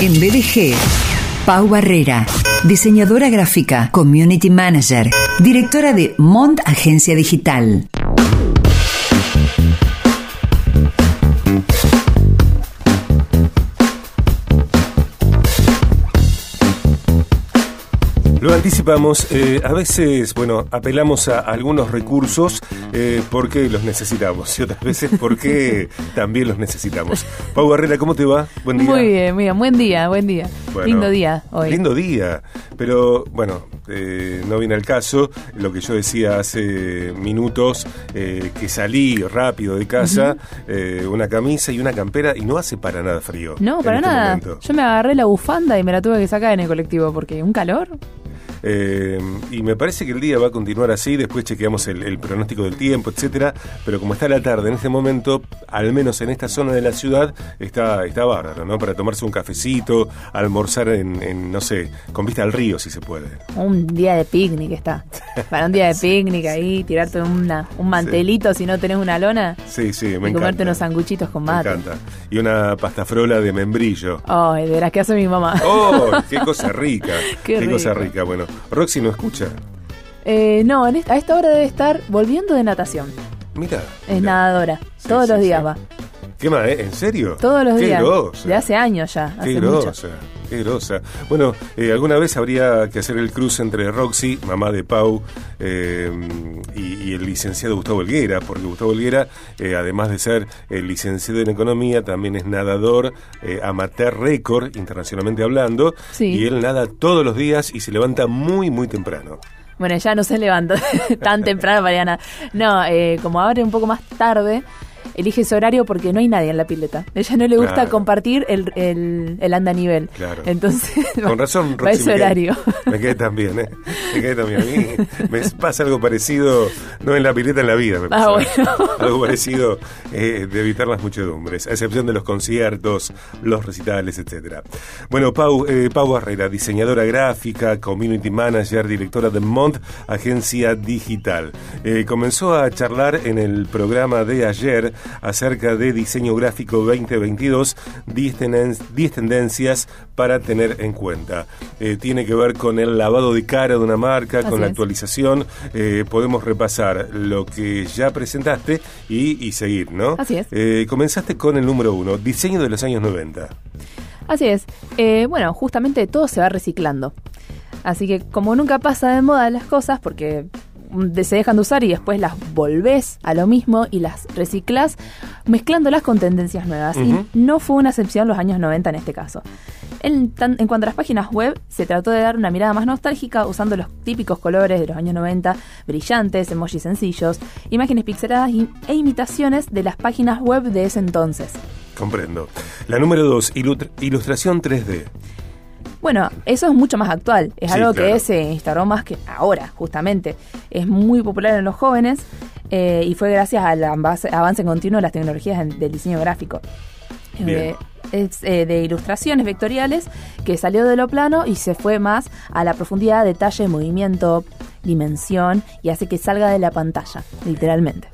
En BDG, Pau Barrera, diseñadora gráfica, community manager, directora de Mont Agencia Digital. Lo anticipamos, eh, a veces, bueno, apelamos a algunos recursos eh, porque los necesitamos y otras veces porque también los necesitamos. Pau Barrera, ¿cómo te va? Buen día. Muy bien, muy bien, buen día, buen día. lindo día hoy. Lindo día, pero bueno, eh, no viene al caso. Lo que yo decía hace minutos, que salí rápido de casa, una camisa y una campera y no hace para nada frío. No, para este nada. Yo me agarré la bufanda y me la tuve que sacar en el colectivo porque un calor. Eh, y me parece que el día va a continuar así, después chequeamos el, pronóstico del tiempo, etcétera, pero como está la tarde en este momento, al menos en esta zona de la ciudad, está, está bárbaro, ¿no? Para tomarse un cafecito, almorzar en, no sé, con vista al río, si se puede. Un día de picnic está. Para un día de picnic ahí, tirarte una, un mantelito si no tenés una lona. Sí, sí, me y encanta. comerte unos sanguchitos con mate. Me encanta. Y una pasta frola de membrillo. Ay, de las que hace mi mamá. ¡Oh! ¡Qué cosa rica! qué, cosa rica. Bueno, Roxy no escucha. Eh, no, a esta hora debe estar volviendo de natación. Mira. Es nadadora. Todos los días va. ¿Qué más? Eh? ¿En serio? Todos los días. De hace años ya. Qué grosa. Qué grosa. Bueno, eh, alguna vez habría que hacer el cruce entre Roxy, mamá de Pau, y, el licenciado Gustavo Helguera, porque Gustavo Helguera, además de ser licenciado en economía, también es nadador amateur récord, internacionalmente hablando, y él nada todos los días y se levanta muy, muy temprano. Bueno, ya no se levanta tan temprano, Mariana. No, eh, como abre un poco más tarde, elige ese horario porque no hay nadie en la pileta. Ella no le gusta compartir el, el, el andanivel. Claro. Entonces, con razón, va ese horario. me quedé también, ¿eh? Me quedé también. A mí me pasa algo parecido, no en la pileta, en la vida. Me ah, pasa. Algo parecido eh, de evitar las muchedumbres, a excepción de los conciertos, los recitales, etcétera. Bueno, Pau, eh, Pau Barrera, diseñadora gráfica, community manager, directora de Mont, agencia digital. Eh, comenzó a charlar en el programa de ayer acerca de diseño gráfico 2022, 10 tendencias para tener en cuenta. Eh, tiene que ver con el lavado de cara de una marca, con la actualización. Eh, podemos repasar lo que ya presentaste y, seguir, ¿no? Así es. Eh, comenzaste con el número uno, diseño de los años 90. Así es. bueno, justamente todo se va reciclando. Así que como nunca pasa de moda las cosas, porque se dejan de usar y después las volvés a lo mismo y las reciclas mezclándolas con tendencias nuevas. Y no fue una excepción los años 90 en este caso. En, cuanto a las páginas web, se trató de dar una mirada más nostálgica usando los típicos colores de los años 90, brillantes, emojis sencillos, imágenes pixeladas e imitaciones de las páginas web de ese entonces. Comprendo. La número 2, ilustración 3D. Bueno, eso es mucho más actual. Es algo que se instaló más que ahora, justamente. Es muy popular en los jóvenes eh, y fue gracias al avance, continuo de las tecnologías del diseño gráfico. Eh, es eh, de ilustraciones vectoriales que salió de lo plano y se fue más a la profundidad, detalle, movimiento, dimensión y hace que salga de la pantalla, literalmente.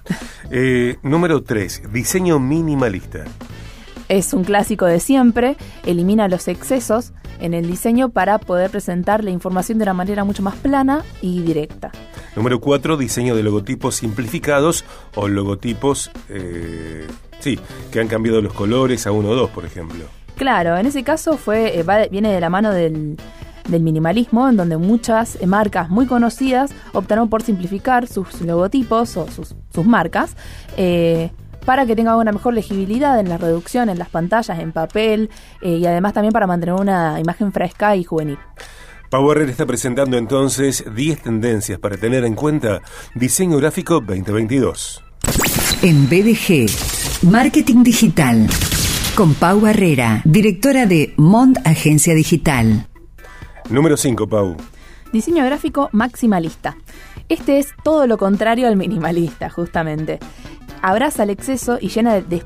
número 3, diseño minimalista. Es un clásico de siempre, elimina los excesos, en el diseño para poder presentar la información de una manera mucho más plana y directa. Número 4, diseño de logotipos simplificados o logotipos, eh, sí, que han cambiado los colores a uno o dos, por ejemplo. Claro, en ese caso fue eh, viene de la mano del, minimalismo, en donde muchas marcas muy conocidas optaron por simplificar sus logotipos o sus, sus marcas. Eh, para que tenga una mejor legibilidad en la reducción, en las pantallas, en papel eh, y además también para mantener una imagen fresca y juvenil. Power está presentando entonces 10 tendencias para tener en cuenta Diseño Gráfico 2022. En BDG, Marketing Digital, con Pau Barrera, directora de Mont Agencia Digital. Número 5, Pau. Diseño gráfico maximalista. Este es todo lo contrario al minimalista, justamente abraza el exceso y llena, de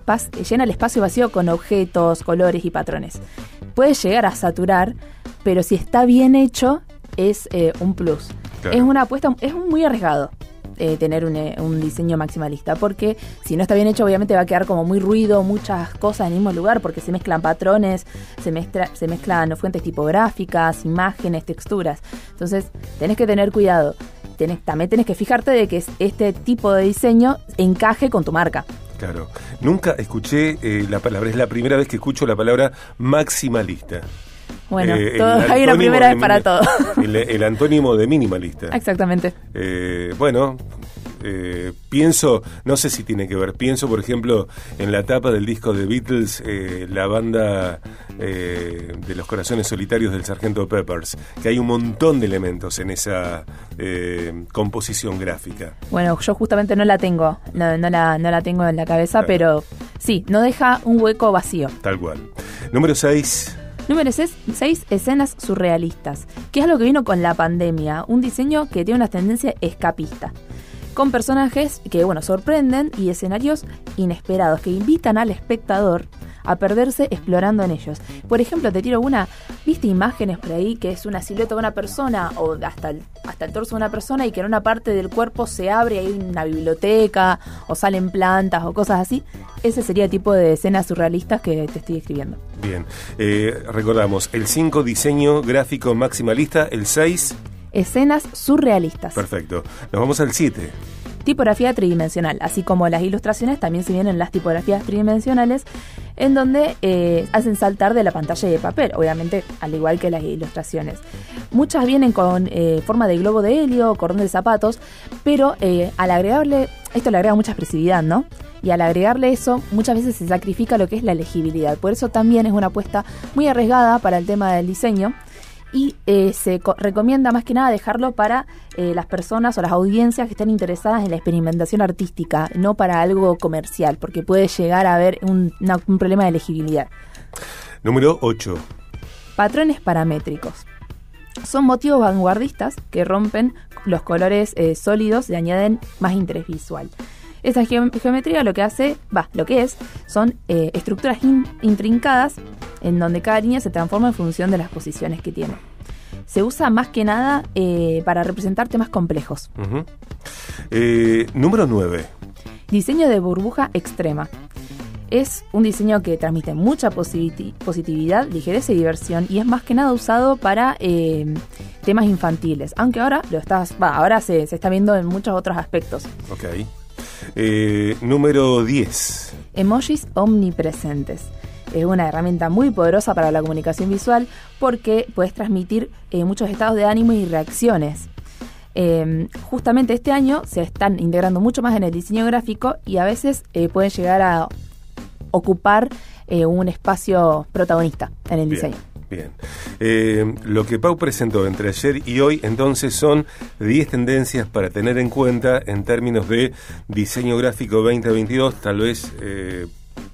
llena el espacio vacío con objetos, colores y patrones. Puede llegar a saturar, pero si está bien hecho, es eh, un plus. Es una apuesta, es muy arriesgado. eh, tener un, diseño maximalista, porque si no está bien hecho, obviamente va a quedar como muy ruido, muchas cosas en el mismo lugar, porque se mezclan patrones, se, mezcla, se mezclan fuentes tipográficas, imágenes, texturas. Entonces, tenés que tener cuidado. Tenés, también tenés que fijarte de que este tipo de diseño encaje con tu marca. Claro. Nunca escuché eh, la palabra, es la primera vez que escucho la palabra maximalista. Bueno, eh, hay una primera vez para todo. El, antónimo de minimalista. Exactamente. Eh, bueno, eh, pienso, no sé si tiene que ver, pienso por ejemplo en la tapa del disco de Beatles, eh, la banda eh, de los corazones solitarios del Sargento Peppers, que hay un montón de elementos en esa composición gráfica. Bueno, yo justamente no la tengo, no, la, no la tengo en la cabeza, pero sí, no deja un hueco vacío. Tal cual. Número 6. Número 6, escenas surrealistas, que es lo que vino con la pandemia, un diseño que tiene una tendencia escapista con personajes que, bueno, sorprenden y escenarios inesperados que invitan al espectador a perderse explorando en ellos. Por ejemplo, te tiro una, ¿viste imágenes por ahí que es una silueta de una persona o hasta el, hasta el torso de una persona y que en una parte del cuerpo se abre hay una biblioteca o salen plantas o cosas así? Ese sería el tipo de escenas surrealistas que te estoy escribiendo. Bien, eh, recordamos, el 5 diseño gráfico maximalista, el 6 escenas surrealistas. Perfecto. Nos vamos al 7. Tipografía tridimensional, así como las ilustraciones, también se vienen las tipografías tridimensionales, en donde eh, hacen saltar de la pantalla de papel, obviamente al igual que las ilustraciones. Muchas vienen con eh, forma de globo de helio, cordón de zapatos, pero eh, al agregarle, esto le agrega mucha expresividad, ¿no? Y al agregarle eso, muchas veces se sacrifica lo que es la legibilidad. Por eso también es una apuesta muy arriesgada para el tema del diseño y eh, se recomienda más que nada dejarlo para eh, las personas o las audiencias que estén interesadas en la experimentación artística, no para algo comercial, porque puede llegar a haber un, problema de elegibilidad. Número 8. Patrones paramétricos. Son motivos vanguardistas que rompen los colores eh, sólidos y añaden más interés visual. Esta geometría lo que hace, va, lo que es, son estructuras intrincadas en donde cada línea se transforma en función de las posiciones que tiene. Se usa más que nada eh, para representar temas complejos. Eh, número 9. Diseño de burbuja extrema. Es un diseño que transmite mucha positividad, ligereza y diversión y es más que nada usado para eh, temas infantiles, aunque ahora lo estás, ahora se, se, está viendo en muchos otros aspectos. Ok. número 10. Emojis omnipresentes es una herramienta muy poderosa para la comunicación visual porque puedes transmitir eh, muchos estados de ánimo y reacciones. Em, justamente este año se están integrando mucho más en el diseño gráfico y a veces eh, pueden llegar a ocupar eh, un espacio protagonista en el diseño. Bien. lo que Pau presentó entre ayer y hoy entonces son 10 tendencias para tener en cuenta en términos de diseño gráfico 2022, tal vez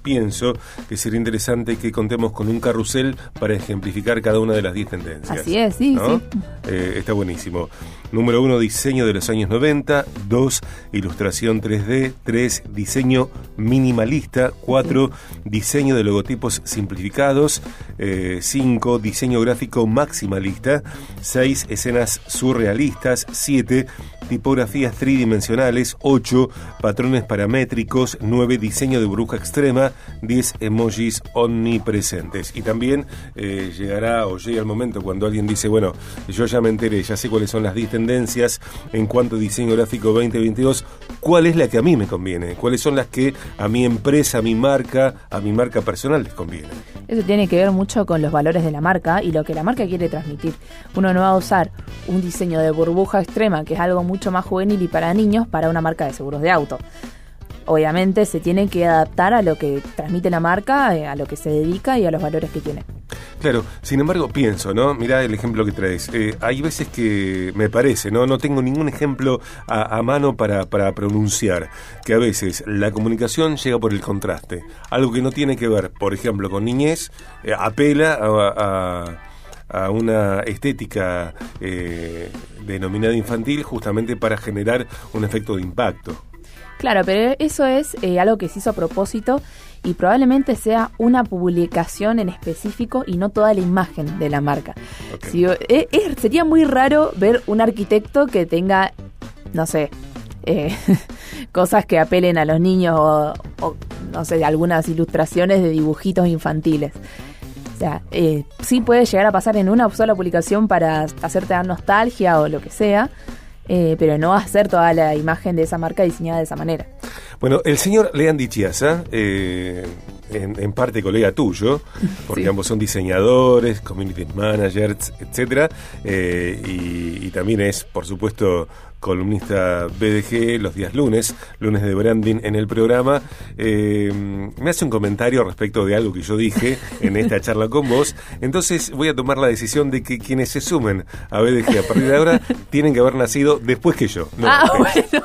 pienso que sería interesante que contemos con un carrusel para ejemplificar cada una de las 10 tendencias. Así es, sí, sí. Eh, está buenísimo. Número 1, diseño de los años 90. 2, ilustración 3D. 3, diseño minimalista. 4, diseño de logotipos simplificados. 5, eh, diseño gráfico maximalista. 6, escenas surrealistas. 7, tipografías tridimensionales. 8, patrones paramétricos. 9, diseño de bruja extrema. 10, emojis omnipresentes. Y también eh, llegará o llega el momento cuando alguien dice, bueno, yo ya me enteré, ya sé cuáles son las 10 tendencias en cuanto a diseño gráfico 2022, ¿cuál es la que a mí me conviene? ¿Cuáles son las que a mi empresa, a mi marca, a mi marca personal les conviene? Eso tiene que ver mucho con los valores de la marca y lo que la marca quiere transmitir. Uno no va a usar un diseño de burbuja extrema, que es algo mucho más juvenil y para niños, para una marca de seguros de auto obviamente se tiene que adaptar a lo que transmite la marca, eh, a lo que se dedica y a los valores que tiene. Claro, sin embargo pienso, ¿no? Mira el ejemplo que traes. Eh, hay veces que me parece, ¿no? No tengo ningún ejemplo a, mano para, para, pronunciar, que a veces la comunicación llega por el contraste. Algo que no tiene que ver, por ejemplo, con niñez, eh, apela a, a una estética denominada infantil justamente para generar un efecto de impacto. Claro, pero eso es eh, algo que se hizo a propósito y probablemente sea una publicación en específico y no toda la imagen de la marca. Eh, sería muy raro ver un arquitecto que tenga, no sé, eh, cosas que apelen a los niños o, no sé, algunas ilustraciones de dibujitos infantiles. O sea, eh, sí puede llegar a pasar en una sola publicación para hacerte dar nostalgia o lo que sea, eh, pero no hacer toda la imagen de esa marca diseñada de esa manera. Bueno, el señor Leandy Chiasa, eh, en, parte colega tuyo, porque ambos son diseñadores, community managers, etcétera, eh, y, también es, por supuesto, columnista BDG los días lunes, lunes de branding en el programa. Eh, me hace un comentario respecto de algo que yo dije en esta charla con vos. Entonces voy a tomar la decisión de que quienes se sumen a BDG a partir de ahora tienen que haber nacido después que yo. ah, bueno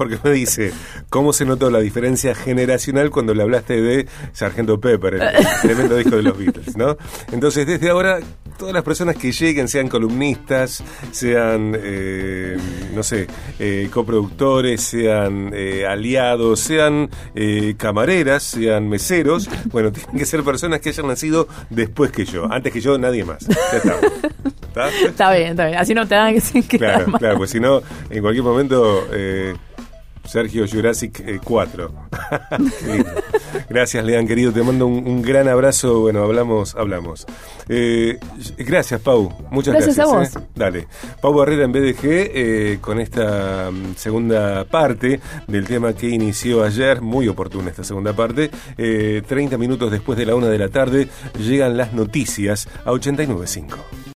porque me dice, ¿cómo se notó la diferencia generacional cuando le hablaste de Sargento Pepper, el tremendo disco de los Beatles, ¿no? Entonces, desde ahora, todas las personas que lleguen, sean columnistas, sean, eh, no sé, eh, coproductores, sean eh, aliados, sean camareras, sean meseros, bueno, tienen que ser personas que hayan nacido después que yo. Antes que yo, nadie más. Ya está. ¿Está? bien, está bien. Así no te dan que Claro, claro, pues si no, en cualquier momento Sergio Jurassic 4. Eh, gracias, Lean, querido. Te mando un, gran abrazo. Bueno, hablamos, hablamos. Eh, gracias, Pau. Muchas gracias. Gracias a vos. Eh. Dale. Pau Barrera en BDG con esta mm, segunda parte del tema que inició ayer. Muy oportuna esta segunda parte. 30 minutos después de la una de la tarde llegan las noticias a 89.5.